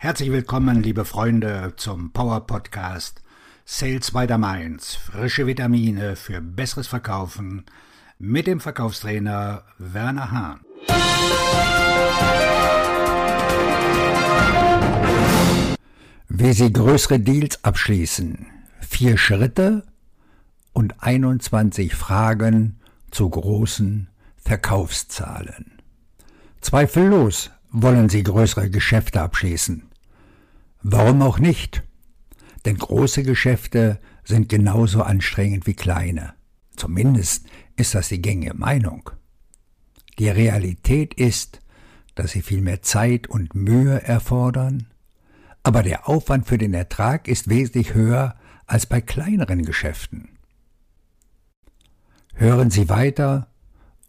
Herzlich willkommen, liebe Freunde, zum Power Podcast Sales by the Mainz. Frische Vitamine für besseres Verkaufen mit dem Verkaufstrainer Werner Hahn. Wie Sie größere Deals abschließen. Vier Schritte und 21 Fragen zu großen Verkaufszahlen. Zweifellos wollen Sie größere Geschäfte abschließen. Warum auch nicht? Denn große Geschäfte sind genauso anstrengend wie kleine. Zumindest ist das die gängige Meinung. Die Realität ist, dass sie viel mehr Zeit und Mühe erfordern, aber der Aufwand für den Ertrag ist wesentlich höher als bei kleineren Geschäften. Hören Sie weiter,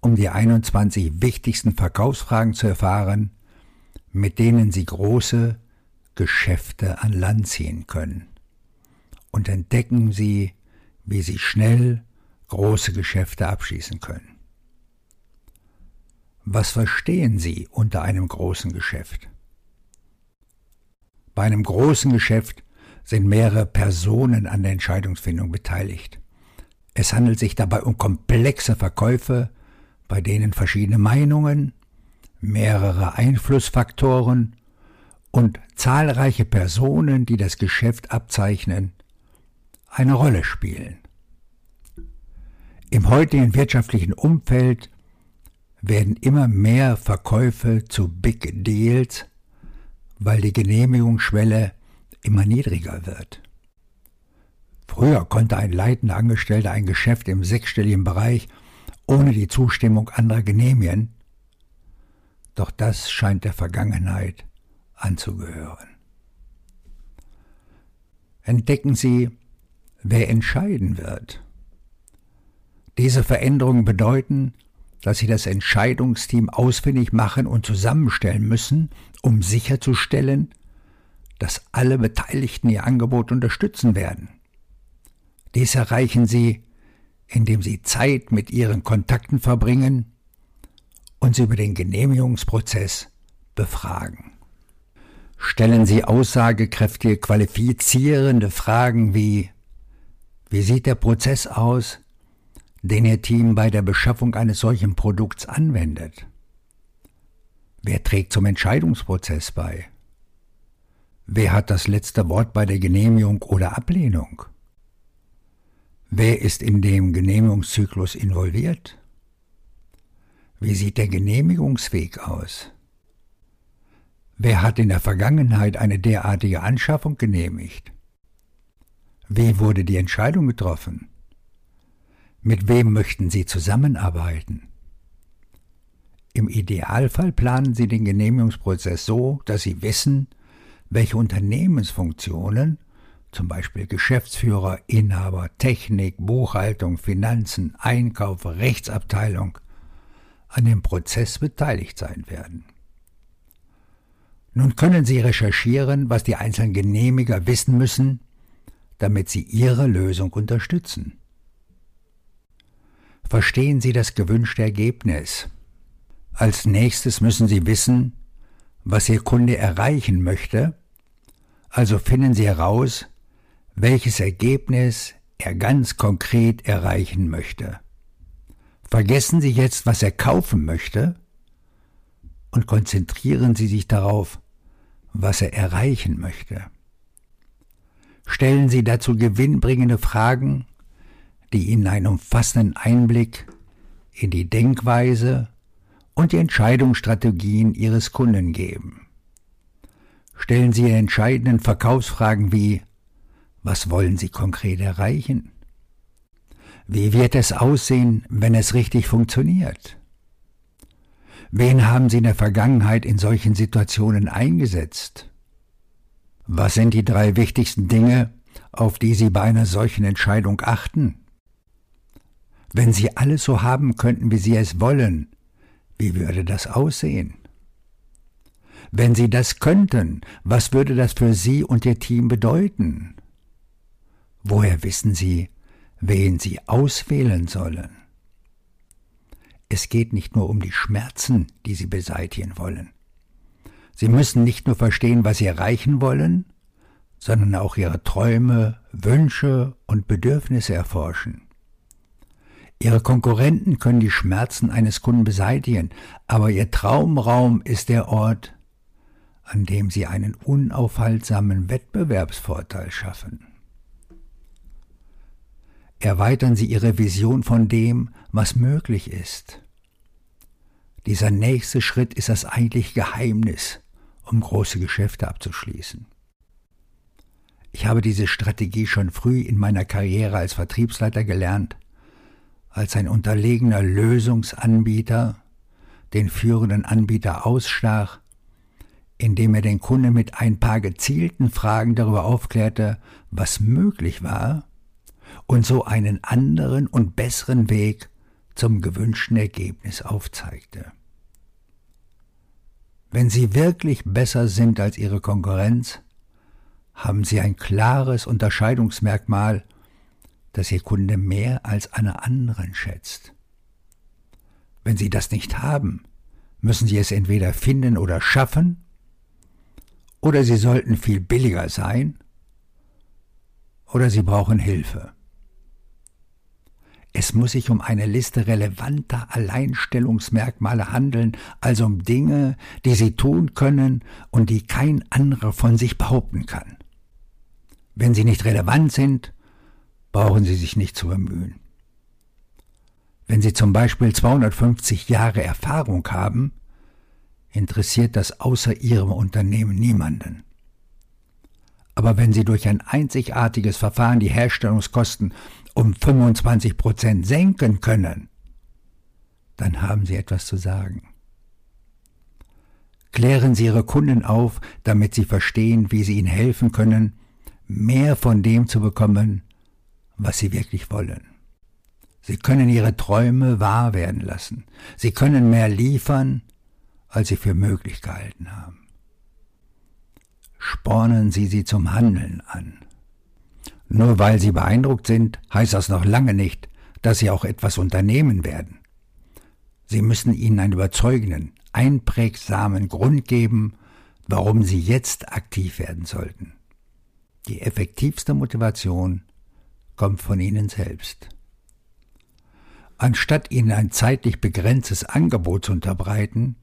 um die 21 wichtigsten Verkaufsfragen zu erfahren, mit denen Sie große Geschäfte an Land ziehen können. Und entdecken Sie, wie Sie schnell große Geschäfte abschließen können. Was verstehen Sie unter einem großen Geschäft? Bei einem großen Geschäft sind mehrere Personen an der Entscheidungsfindung beteiligt. Es handelt sich dabei um komplexe Verkäufe, bei denen verschiedene Meinungen, mehrere Einflussfaktoren und zahlreiche Personen, die das Geschäft abzeichnen, eine Rolle spielen. Im heutigen wirtschaftlichen Umfeld werden immer mehr Verkäufe zu Big Deals, weil die Genehmigungsschwelle immer niedriger wird. Früher konnte ein leitender Angestellter ein Geschäft im sechsstelligen Bereich ohne die Zustimmung anderer genehmigen, doch das scheint der Vergangenheit anzugehören. Entdecken Sie, wer entscheiden wird. Diese Veränderungen bedeuten, dass Sie das Entscheidungsteam ausfindig machen und zusammenstellen müssen, um sicherzustellen, dass alle Beteiligten Ihr Angebot unterstützen werden. Dies erreichen Sie, indem Sie Zeit mit Ihren Kontakten verbringen und Sie über den Genehmigungsprozess befragen stellen Sie aussagekräftige, qualifizierende Fragen wie Wie sieht der Prozess aus, den Ihr Team bei der Beschaffung eines solchen Produkts anwendet? Wer trägt zum Entscheidungsprozess bei? Wer hat das letzte Wort bei der Genehmigung oder Ablehnung? Wer ist in dem Genehmigungszyklus involviert? Wie sieht der Genehmigungsweg aus? Wer hat in der Vergangenheit eine derartige Anschaffung genehmigt? Wie wurde die Entscheidung getroffen? Mit wem möchten Sie zusammenarbeiten? Im Idealfall planen Sie den Genehmigungsprozess so, dass Sie wissen, welche Unternehmensfunktionen, zum Beispiel Geschäftsführer, Inhaber, Technik, Buchhaltung, Finanzen, Einkauf, Rechtsabteilung, an dem Prozess beteiligt sein werden. Nun können Sie recherchieren, was die einzelnen Genehmiger wissen müssen, damit Sie Ihre Lösung unterstützen. Verstehen Sie das gewünschte Ergebnis. Als nächstes müssen Sie wissen, was Ihr Kunde erreichen möchte, also finden Sie heraus, welches Ergebnis er ganz konkret erreichen möchte. Vergessen Sie jetzt, was er kaufen möchte, und konzentrieren Sie sich darauf, was er erreichen möchte. Stellen Sie dazu gewinnbringende Fragen, die Ihnen einen umfassenden Einblick in die Denkweise und die Entscheidungsstrategien Ihres Kunden geben. Stellen Sie entscheidenden Verkaufsfragen wie Was wollen Sie konkret erreichen? Wie wird es aussehen, wenn es richtig funktioniert? Wen haben Sie in der Vergangenheit in solchen Situationen eingesetzt? Was sind die drei wichtigsten Dinge, auf die Sie bei einer solchen Entscheidung achten? Wenn Sie alles so haben könnten, wie Sie es wollen, wie würde das aussehen? Wenn Sie das könnten, was würde das für Sie und Ihr Team bedeuten? Woher wissen Sie, wen Sie auswählen sollen? Es geht nicht nur um die Schmerzen, die sie beseitigen wollen. Sie müssen nicht nur verstehen, was Sie erreichen wollen, sondern auch Ihre Träume, Wünsche und Bedürfnisse erforschen. Ihre Konkurrenten können die Schmerzen eines Kunden beseitigen, aber Ihr Traumraum ist der Ort, an dem Sie einen unaufhaltsamen Wettbewerbsvorteil schaffen. Erweitern Sie Ihre Vision von dem, was möglich ist. Dieser nächste Schritt ist das eigentliche Geheimnis, um große Geschäfte abzuschließen. Ich habe diese Strategie schon früh in meiner Karriere als Vertriebsleiter gelernt, als ein unterlegener Lösungsanbieter den führenden Anbieter ausstach, indem er den Kunden mit ein paar gezielten Fragen darüber aufklärte, was möglich war, und so einen anderen und besseren Weg zum gewünschten Ergebnis aufzeigte. Wenn Sie wirklich besser sind als Ihre Konkurrenz, haben Sie ein klares Unterscheidungsmerkmal, das Ihr Kunde mehr als eine anderen schätzt. Wenn Sie das nicht haben, müssen Sie es entweder finden oder schaffen, oder Sie sollten viel billiger sein, oder Sie brauchen Hilfe. Es muss sich um eine Liste relevanter Alleinstellungsmerkmale handeln, also um Dinge, die Sie tun können und die kein anderer von sich behaupten kann. Wenn sie nicht relevant sind, brauchen Sie sich nicht zu bemühen. Wenn Sie zum Beispiel 250 Jahre Erfahrung haben, interessiert das außer Ihrem Unternehmen niemanden. Aber wenn Sie durch ein einzigartiges Verfahren die Herstellungskosten um 25 Prozent senken können, dann haben Sie etwas zu sagen. Klären Sie Ihre Kunden auf, damit sie verstehen, wie Sie ihnen helfen können, mehr von dem zu bekommen, was Sie wirklich wollen. Sie können Ihre Träume wahr werden lassen. Sie können mehr liefern, als Sie für möglich gehalten haben. Spornen Sie sie zum Handeln an. Nur weil Sie beeindruckt sind, heißt das noch lange nicht, dass Sie auch etwas unternehmen werden. Sie müssen ihnen einen überzeugenden, einprägsamen Grund geben, warum Sie jetzt aktiv werden sollten. Die effektivste Motivation kommt von Ihnen selbst. Anstatt Ihnen ein zeitlich begrenztes Angebot zu unterbreiten,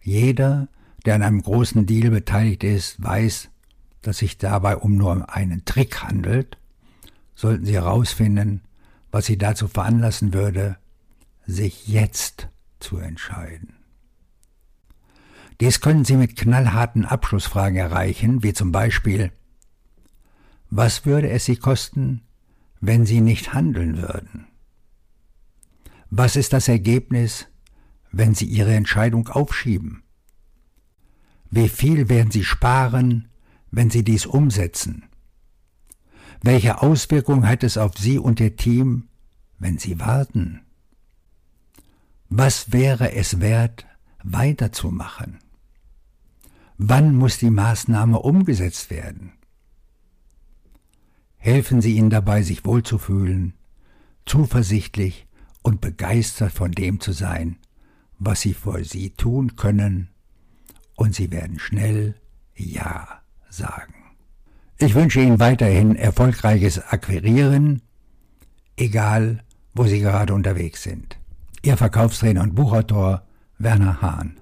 jeder, der an einem großen Deal beteiligt ist, weiß, dass sich dabei um nur einen Trick handelt, sollten Sie herausfinden, was Sie dazu veranlassen würde, sich jetzt zu entscheiden. Dies können Sie mit knallharten Abschlussfragen erreichen, wie zum Beispiel Was würde es Sie kosten, wenn Sie nicht handeln würden? Was ist das Ergebnis, wenn Sie Ihre Entscheidung aufschieben? Wie viel werden Sie sparen, wenn Sie dies umsetzen? Welche Auswirkungen hat es auf Sie und Ihr Team, wenn Sie warten? Was wäre es wert, weiterzumachen? Wann muss die Maßnahme umgesetzt werden? Helfen Sie ihnen dabei, sich wohlzufühlen, zuversichtlich und begeistert von dem zu sein, was Sie für Sie tun können und sie werden schnell Ja sagen. Ich wünsche Ihnen weiterhin erfolgreiches Akquirieren, egal wo Sie gerade unterwegs sind. Ihr Verkaufstrainer und Buchautor Werner Hahn.